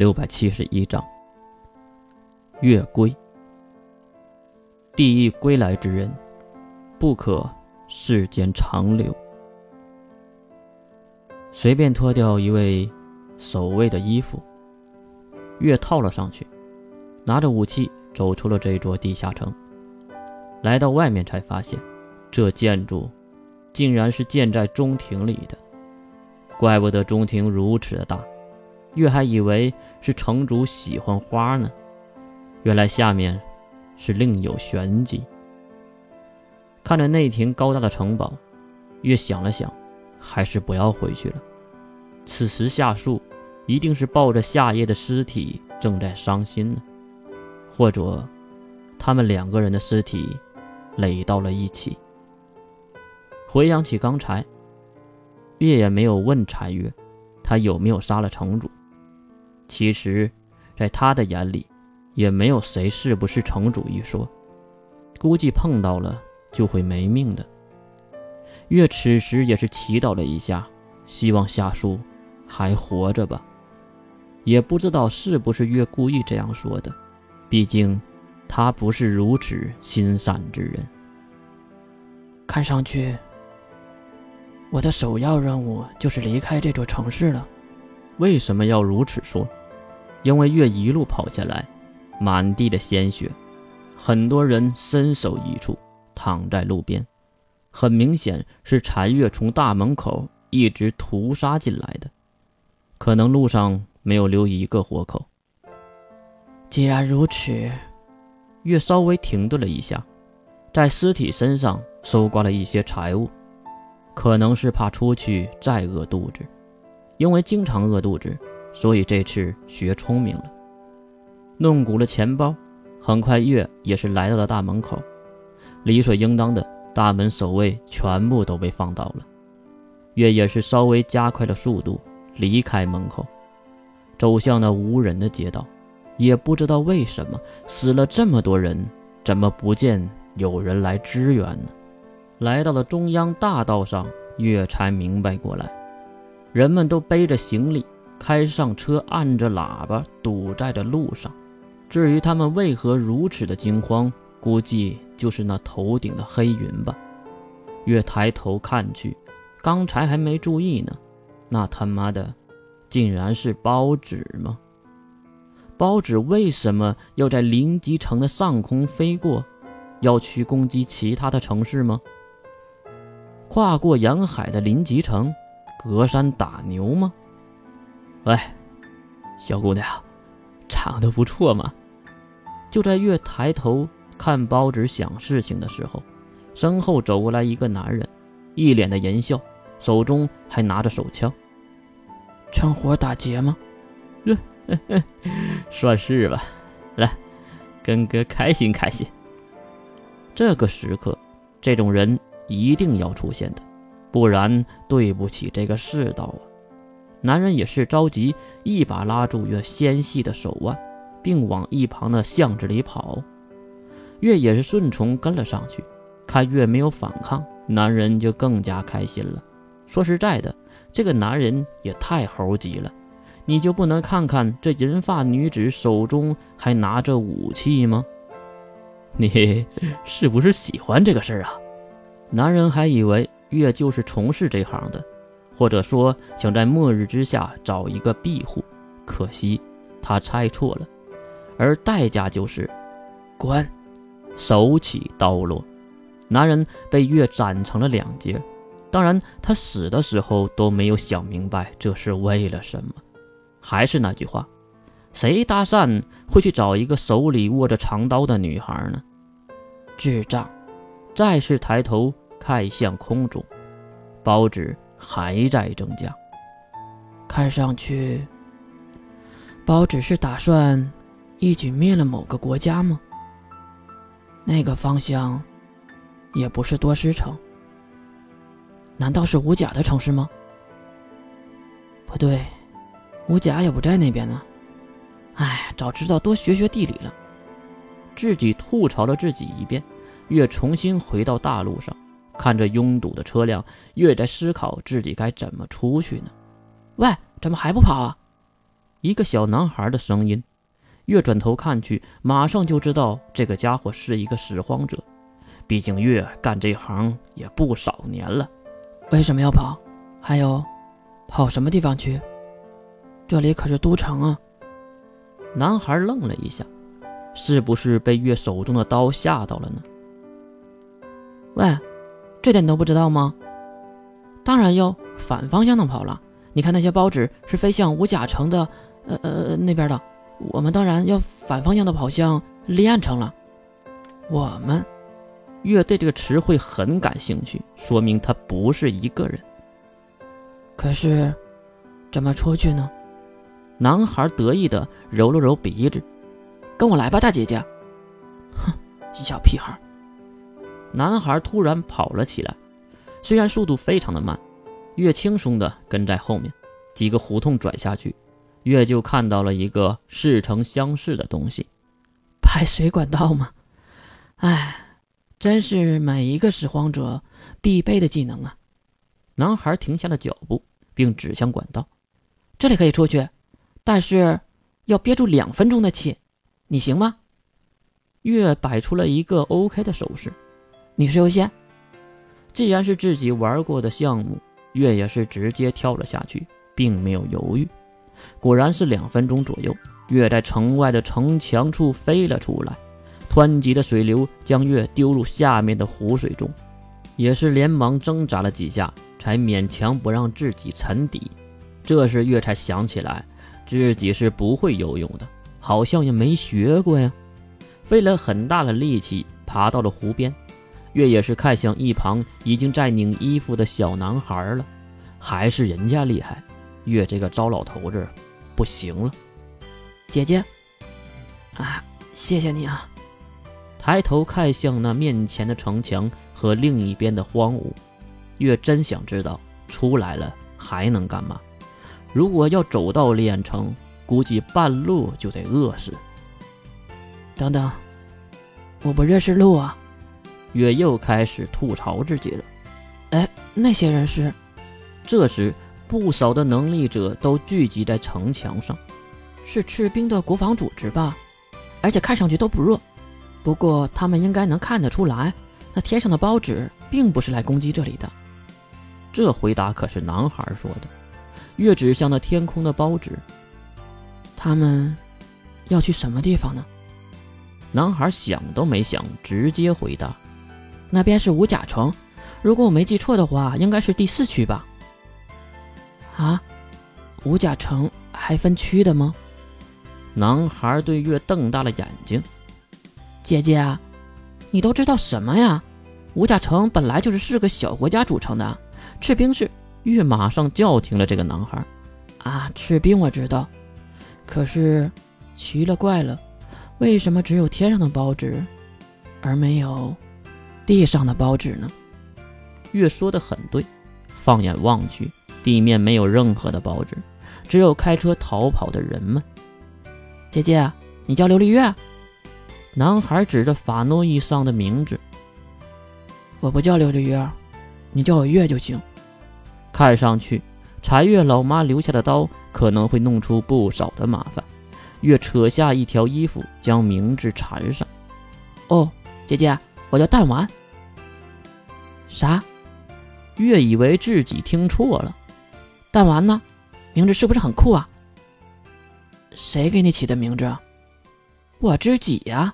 六百七十一章。月归。地狱归来之人，不可世间长留。随便脱掉一位守卫的衣服，月套了上去，拿着武器走出了这座地下城。来到外面，才发现这建筑竟然是建在中庭里的。怪不得中庭如此的大，月还以为是城主喜欢花呢，原来下面是另有玄机。看着内庭高大的城堡，月想了想，还是不要回去了。此时夏树一定是抱着夏夜的尸体正在伤心呢，或者他们两个人的尸体垒到了一起。回想起刚才。月也没有问柴月，他有没有杀了城主。其实，在他的眼里，也没有谁是不是城主一说，估计碰到了就会没命的。月此时也是祈祷了一下，希望夏树还活着吧。也不知道是不是月故意这样说的，毕竟他不是如此心善之人。看上去。我的首要任务就是离开这座城市了。为什么要如此说？因为月一路跑下来，满地的鲜血，很多人身首异处，躺在路边，很明显是残月从大门口一直屠杀进来的，可能路上没有留一个活口。既然如此，月稍微停顿了一下，在尸体身上搜刮了一些财物。可能是怕出去再饿肚子，因为经常饿肚子，所以这次学聪明了，弄鼓了钱包。很快，月也是来到了大门口，理所应当的大门守卫全部都被放倒了。月也是稍微加快了速度，离开门口，走向那无人的街道。也不知道为什么死了这么多人，怎么不见有人来支援呢？来到了中央大道上，月才明白过来，人们都背着行李，开上车，按着喇叭堵在了路上。至于他们为何如此的惊慌，估计就是那头顶的黑云吧。越抬头看去，刚才还没注意呢，那他妈的，竟然是包纸吗？包纸为什么要在临极城的上空飞过？要去攻击其他的城市吗？跨过沿海的临吉城，隔山打牛吗？喂，小姑娘，长得不错嘛。就在月抬头看包纸想事情的时候，身后走过来一个男人，一脸的淫笑，手中还拿着手枪。趁火打劫吗？算是吧。来，跟哥开心开心。这个时刻，这种人。一定要出现的，不然对不起这个世道啊！男人也是着急，一把拉住月纤细的手腕，并往一旁的巷子里跑。月也是顺从跟了上去，看月没有反抗，男人就更加开心了。说实在的，这个男人也太猴急了，你就不能看看这银发女子手中还拿着武器吗？你是不是喜欢这个事儿啊？男人还以为月就是从事这行的，或者说想在末日之下找一个庇护，可惜他猜错了，而代价就是滚，手起刀落，男人被月斩成了两截。当然，他死的时候都没有想明白这是为了什么。还是那句话，谁搭讪会去找一个手里握着长刀的女孩呢？智障！再次抬头看向空中，包纸还在增加。看上去，包只是打算一举灭了某个国家吗？那个方向也不是多师城，难道是武甲的城市吗？不对，武甲也不在那边呢。哎，早知道多学学地理了。自己吐槽了自己一遍。月重新回到大路上，看着拥堵的车辆，月在思考自己该怎么出去呢？喂，怎么还不跑啊？一个小男孩的声音。月转头看去，马上就知道这个家伙是一个拾荒者。毕竟月干这行也不少年了。为什么要跑？还有，跑什么地方去？这里可是都城啊！男孩愣了一下，是不是被月手中的刀吓到了呢？喂，这点你都不知道吗？当然要反方向的跑了。你看那些报纸是飞向五甲城的，呃呃那边的。我们当然要反方向的跑向立案城了。我们，月对这个词汇很感兴趣，说明他不是一个人。可是，怎么出去呢？男孩得意的揉了揉鼻子，跟我来吧，大姐姐。哼，小屁孩。男孩突然跑了起来，虽然速度非常的慢，月轻松的跟在后面。几个胡同转下去。月就看到了一个似曾相识的东西，排水管道吗？哎，真是每一个拾荒者必备的技能啊！男孩停下了脚步，并指向管道：“这里可以出去，但是要憋住两分钟的气，你行吗？”月摆出了一个 OK 的手势：“女士优先。”既然是自己玩过的项目，月也是直接跳了下去，并没有犹豫。果然是两分钟左右，月在城外的城墙处飞了出来，湍急的水流将月丢入下面的湖水中，也是连忙挣扎了几下，才勉强不让自己沉底。这时月才想起来，自己是不会游泳的，好像也没学过呀。费了很大的力气爬到了湖边，月也是看向一旁已经在拧衣服的小男孩了，还是人家厉害。月这个糟老头子，不行了，姐姐，啊，谢谢你啊！抬头看向那面前的城墙和另一边的荒芜，月真想知道出来了还能干嘛。如果要走到烈焰城，估计半路就得饿死。等等，我不认识路啊！月又开始吐槽自己了。哎，那些人是？这时。不少的能力者都聚集在城墙上，是赤兵的国防组织吧？而且看上去都不弱。不过他们应该能看得出来，那天上的包纸并不是来攻击这里的。这回答可是男孩说的。月指向那天空的包纸，他们要去什么地方呢？男孩想都没想，直接回答：“那边是五甲城，如果我没记错的话，应该是第四区吧。”啊，五甲城还分区的吗？男孩对月瞪大了眼睛。姐姐啊，你都知道什么呀？五甲城本来就是四个小国家组成的，赤兵是……月马上叫停了这个男孩。啊，赤兵我知道，可是奇了怪了，为什么只有天上的报纸，而没有地上的报纸呢？月说的很对，放眼望去。地面没有任何的报纸，只有开车逃跑的人们。姐姐，你叫琉璃月？男孩指着法诺伊上的名字。我不叫琉璃月，你叫我月就行。看上去，柴月老妈留下的刀可能会弄出不少的麻烦。月扯下一条衣服，将名字缠上。哦，姐姐，我叫弹丸。啥？越以为自己听错了。弹丸呢？名字是不是很酷啊？谁给你起的名字？我自己呀。